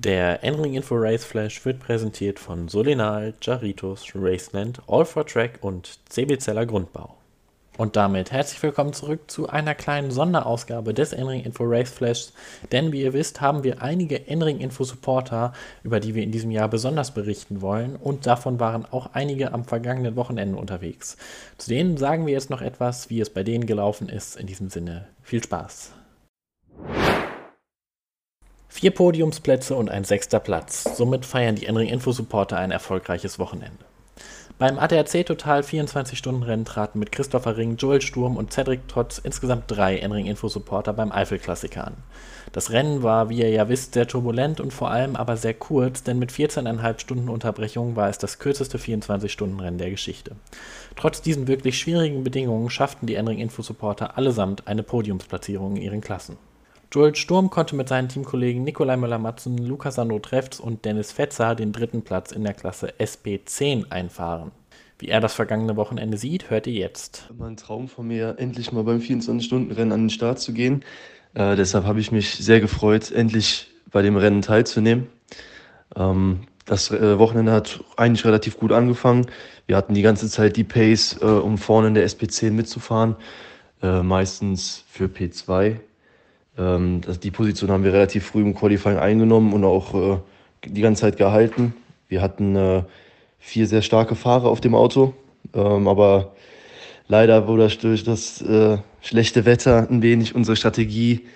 Der N-Ring Info Race Flash wird präsentiert von Solinal, Jaritos, Raceland, All for Track und CB Zeller Grundbau. Und damit herzlich willkommen zurück zu einer kleinen Sonderausgabe des N-Ring Info Race Flash. Denn wie ihr wisst, haben wir einige N-Ring Info Supporter, über die wir in diesem Jahr besonders berichten wollen. Und davon waren auch einige am vergangenen Wochenende unterwegs. Zu denen sagen wir jetzt noch etwas, wie es bei denen gelaufen ist. In diesem Sinne, viel Spaß. Vier Podiumsplätze und ein sechster Platz. Somit feiern die Enring Info Supporter ein erfolgreiches Wochenende. Beim ADAC Total 24-Stunden-Rennen traten mit Christopher Ring, Joel Sturm und Cedric Trotz insgesamt drei Enring Info Supporter beim Eifel-Klassiker an. Das Rennen war, wie ihr ja wisst, sehr turbulent und vor allem aber sehr kurz, denn mit 14,5 Stunden Unterbrechung war es das kürzeste 24-Stunden-Rennen der Geschichte. Trotz diesen wirklich schwierigen Bedingungen schafften die Enring Info Supporter allesamt eine Podiumsplatzierung in ihren Klassen. Joel Sturm konnte mit seinen Teamkollegen Nikolai Müller-Matzen, Lukas Sandro-Treffs und Dennis Fetzer den dritten Platz in der Klasse SP10 einfahren. Wie er das vergangene Wochenende sieht, hört ihr jetzt. Immer ein Traum von mir, endlich mal beim 24-Stunden-Rennen an den Start zu gehen. Äh, deshalb habe ich mich sehr gefreut, endlich bei dem Rennen teilzunehmen. Ähm, das äh, Wochenende hat eigentlich relativ gut angefangen. Wir hatten die ganze Zeit die Pace, äh, um vorne in der SP10 mitzufahren. Äh, meistens für P2 ähm, das, die Position haben wir relativ früh im Qualifying eingenommen und auch äh, die ganze Zeit gehalten. Wir hatten äh, vier sehr starke Fahrer auf dem Auto, ähm, aber leider wurde durch das äh, schlechte Wetter ein wenig unsere Strategie,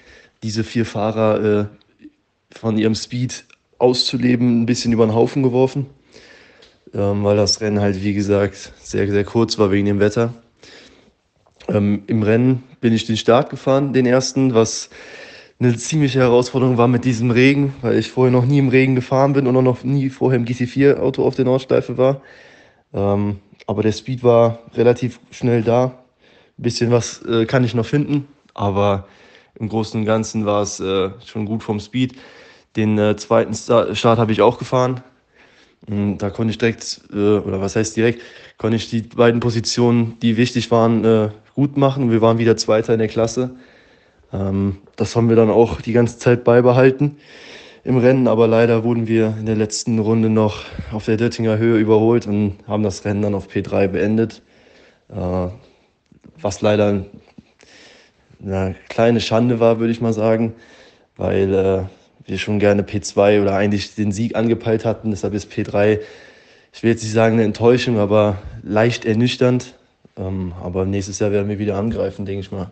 diese vier Fahrer äh, von ihrem Speed auszuleben, ein bisschen über den Haufen geworfen, ähm, weil das Rennen halt, wie gesagt, sehr, sehr kurz war wegen dem Wetter. Ähm, Im Rennen bin ich den Start gefahren, den ersten, was eine ziemliche Herausforderung war mit diesem Regen, weil ich vorher noch nie im Regen gefahren bin und auch noch nie vorher im GT4-Auto auf der Nordschleife war. Ähm, aber der Speed war relativ schnell da. Ein bisschen was äh, kann ich noch finden, aber im Großen und Ganzen war es äh, schon gut vom Speed. Den äh, zweiten Start, habe ich auch gefahren. Und da konnte ich direkt, äh, oder was heißt direkt, konnte ich die beiden Positionen, die wichtig waren, äh, gut machen. Wir waren wieder Zweiter in der Klasse. Ähm, das haben wir dann auch die ganze Zeit beibehalten im Rennen, aber leider wurden wir in der letzten Runde noch auf der Döttinger Höhe überholt und haben das Rennen dann auf P3 beendet. Äh, was leider eine kleine Schande war, würde ich mal sagen, weil äh, wir schon gerne P2 oder eigentlich den Sieg angepeilt hatten. Deshalb ist P3, ich will jetzt nicht sagen eine Enttäuschung, aber leicht ernüchternd. Ähm, aber nächstes Jahr werden wir wieder angreifen, denke ich mal.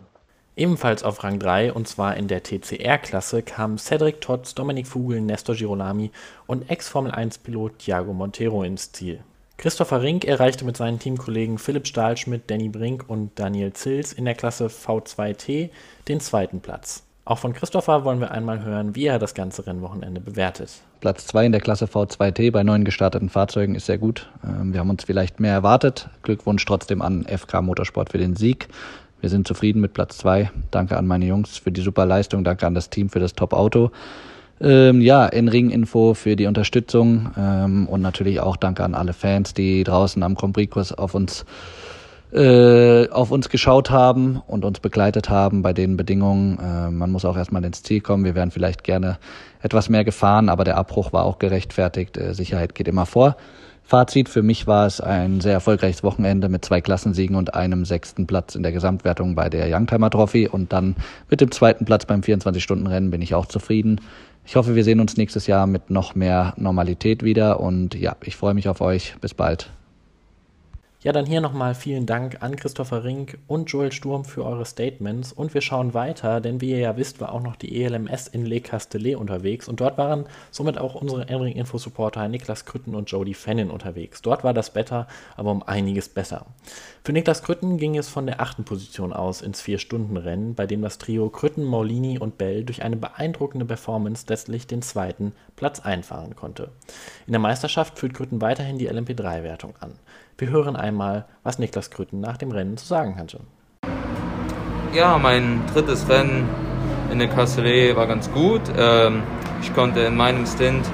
Ebenfalls auf Rang 3, und zwar in der TCR-Klasse, kamen Cedric Totz, Dominik Fugel, Nestor Girolami und Ex-Formel-1-Pilot Thiago Montero ins Ziel. Christopher Rink erreichte mit seinen Teamkollegen Philipp Stahlschmidt, Danny Brink und Daniel Zils in der Klasse V2T den zweiten Platz. Auch von Christopher wollen wir einmal hören, wie er das ganze Rennwochenende bewertet. Platz 2 in der Klasse V2T bei neuen gestarteten Fahrzeugen ist sehr gut. Ähm, wir haben uns vielleicht mehr erwartet. Glückwunsch trotzdem an FK Motorsport für den Sieg. Wir sind zufrieden mit Platz 2. Danke an meine Jungs für die super Leistung. Danke an das Team für das Top-Auto. Ähm, ja, in Ring-Info für die Unterstützung ähm, und natürlich auch danke an alle Fans, die draußen am Prix auf uns äh, auf uns geschaut haben und uns begleitet haben bei den Bedingungen. Äh, man muss auch erstmal ins Ziel kommen. Wir wären vielleicht gerne etwas mehr gefahren, aber der Abbruch war auch gerechtfertigt. Äh, Sicherheit geht immer vor. Fazit, für mich war es ein sehr erfolgreiches Wochenende mit zwei Klassensiegen und einem sechsten Platz in der Gesamtwertung bei der Youngtimer Trophy und dann mit dem zweiten Platz beim 24-Stunden-Rennen bin ich auch zufrieden. Ich hoffe, wir sehen uns nächstes Jahr mit noch mehr Normalität wieder und ja, ich freue mich auf euch. Bis bald. Ja, dann hier nochmal vielen Dank an Christopher Rink und Joel Sturm für eure Statements. Und wir schauen weiter, denn wie ihr ja wisst, war auch noch die ELMS in Le Castellet unterwegs. Und dort waren somit auch unsere Enring Info Supporter Niklas Krütten und Jody Fennin unterwegs. Dort war das Wetter aber um einiges besser. Für Niklas Krütten ging es von der achten Position aus ins Vier-Stunden-Rennen, bei dem das Trio Krütten, Maulini und Bell durch eine beeindruckende Performance letztlich den zweiten Platz einfahren konnte. In der Meisterschaft führt Krütten weiterhin die LMP3-Wertung an. Wir hören einmal, was Niklas Krütten nach dem Rennen zu sagen hatte. Ja, mein drittes Rennen in der Castellet war ganz gut. Ähm, ich konnte in meinem Stint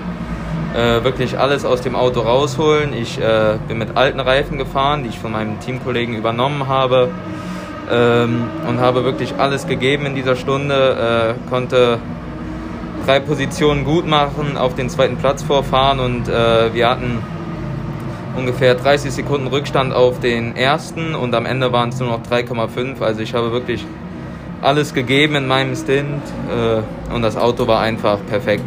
äh, wirklich alles aus dem Auto rausholen. Ich äh, bin mit alten Reifen gefahren, die ich von meinem Teamkollegen übernommen habe ähm, und habe wirklich alles gegeben in dieser Stunde. Äh, konnte drei Positionen gut machen, auf den zweiten Platz vorfahren und wir hatten ungefähr 30 Sekunden Rückstand auf den ersten und am Ende waren es nur noch 3,5. Also ich habe wirklich alles gegeben in meinem Stint äh, und das Auto war einfach perfekt.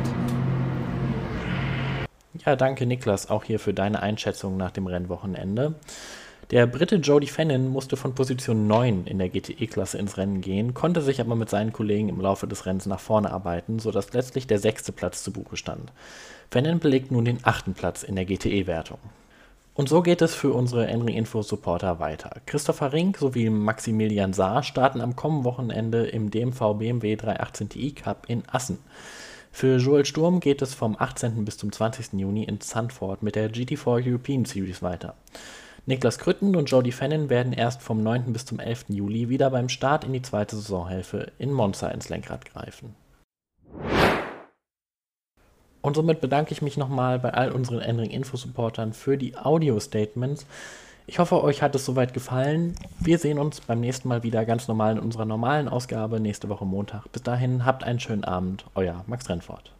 Ja, danke Niklas auch hier für deine Einschätzung nach dem Rennwochenende. Der Brite Jody Fennin musste von Position 9 in der GTE-Klasse ins Rennen gehen, konnte sich aber mit seinen Kollegen im Laufe des Rennens nach vorne arbeiten, sodass letztlich der sechste Platz zu Buche stand. Fennin belegt nun den achten Platz in der GTE-Wertung. Und so geht es für unsere Enring Info Supporter weiter. Christopher Rink sowie Maximilian Saar starten am kommenden Wochenende im DMV BMW 318 Ti Cup in Assen. Für Joel Sturm geht es vom 18. bis zum 20. Juni in Zandvoort mit der GT4 European Series weiter. Niklas Krütten und Jody Fennin werden erst vom 9. bis zum 11. Juli wieder beim Start in die zweite Saisonhälfte in Monza ins Lenkrad greifen. Und somit bedanke ich mich nochmal bei all unseren Endring Info-Supportern für die Audio-Statements. Ich hoffe, euch hat es soweit gefallen. Wir sehen uns beim nächsten Mal wieder ganz normal in unserer normalen Ausgabe nächste Woche Montag. Bis dahin, habt einen schönen Abend. Euer Max Rennfort.